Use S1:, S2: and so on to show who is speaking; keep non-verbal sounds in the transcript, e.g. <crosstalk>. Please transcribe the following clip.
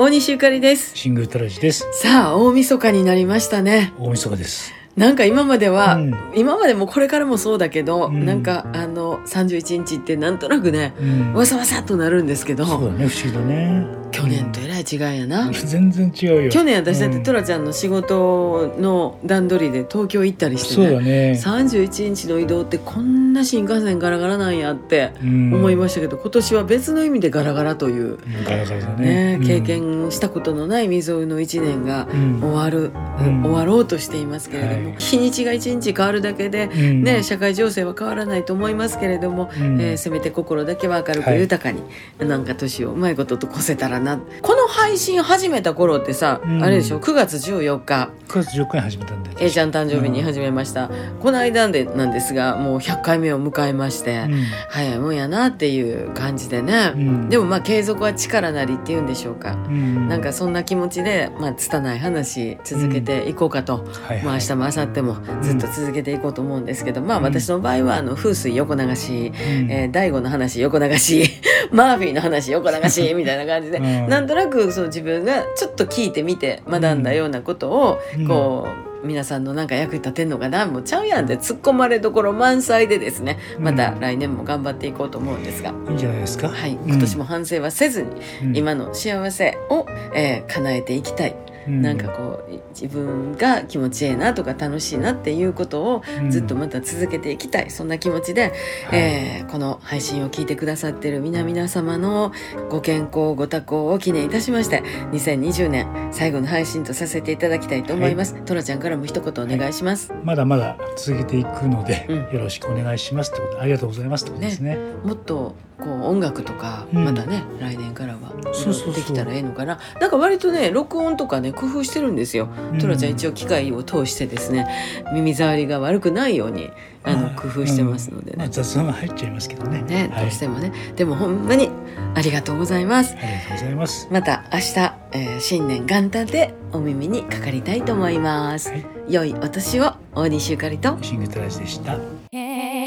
S1: 大西ゆかりです
S2: シングルトラジです。
S1: さあ大晦日になりましたね
S2: 大晦日です。
S1: なんか今までは、
S2: うん
S1: 今までもこれからもそうだけど、
S2: うん
S1: なんかあの31日ってなんとなくね
S2: うん
S1: わさわさっとなるんですけど、
S2: そうだね、不思議だね。
S1: 去年とえらい違いやな、
S2: うん。全然違うよ。
S1: 去年私だって
S2: うん。
S1: トラちゃんの仕事の段取りで東京行ったりして
S2: そうだ
S1: ね。
S2: ね。
S1: 31日の移動ってこんな新幹線ガラガラなんやって
S2: うん。
S1: 思いましたけど、今年は別の意味でガラガラという、
S2: うん。ガラガラだ
S1: ね。
S2: ね。うん。
S1: 経。験したことのない未曾有の1年が
S2: うん。
S1: 終わる、
S2: うん。
S1: 終わろうとしていますけれども、
S2: はい。
S1: 日にちが1日変わるだけで、
S2: うん。
S1: ね、社会情勢は変わらないと思いますけれども、
S2: うん。
S1: えーせめて心だけは明るく
S2: はい
S1: 豊かに、なんか年をうまいことと越せたらなこの配信始めた頃ってさ、
S2: うん。
S1: あれでしょ？9月14日。
S2: 9月14日に始めたんだよ。
S1: A ちゃん誕生日に始めました、この間でなんですがもう100回目を迎えまして、
S2: うん。
S1: 早いもんやなっていう感じでね、
S2: うん。
S1: でもまあ継続は力なりっていうんでしょうか、
S2: うん。
S1: なんかそんな気持ちで、まあ、拙い話続けていこうかと、
S2: はいはい。
S1: まあ、明日も明後日もずっと続けていこうと思うんですけど、まあ私の場合はあの風水横流し、
S2: うん。
S1: えー大悟の話横流し <laughs> マーフィーの話横流しみたいな感じで、
S2: うん。
S1: なんとなくその自分がちょっと聞いてみて学んだようなことを、
S2: うん。
S1: こう皆さんのなんか役に立てんのかなもうちゃうやんって突っ込まれどころ満載でですねまた来年も頑張っていこうと思うんですが。
S2: いいんじゃないですか？
S1: はい、
S2: うん。
S1: 今年も反省はせずに、
S2: うん。
S1: 今の幸せを、えー叶えていきたい、
S2: うん。
S1: なんかこう自分が気持ちええなとか楽しいなっていうことを
S2: うん。
S1: ずっとまた続けていきたい、そんな気持ちで、
S2: はい。
S1: えーこの配信を聞いてくださってる皆々様のご健康ご多幸を記念いたしまして2020年最後の配信とさせていただきたいと思います、トラちゃんからも一言お願いします、
S2: まだまだ続けていくので、
S1: うん。
S2: よろしくお願いしますってこと。でありがとうございますってことですね。
S1: もっとこう音楽とか
S2: うん。
S1: またね、来年からはできたらええのかななんか割とね録音とかね工夫してるんですよ、
S2: うん。
S1: トラちゃん一応機械を通してですね耳障りが悪くないようにあの
S2: まあ
S1: 工夫してますのでね。
S2: まあ、雑談が入っちゃいますけどね。
S1: ね
S2: はい、
S1: どうしてもね。でもほんまにありがとうございます。
S2: ありがとうございます。
S1: また明日、えー新年元旦でお耳にかかりたいと思います、
S2: はい、
S1: 良いお年を。大西ゆかりと。
S2: シングルトラジでした。
S3: Yeah.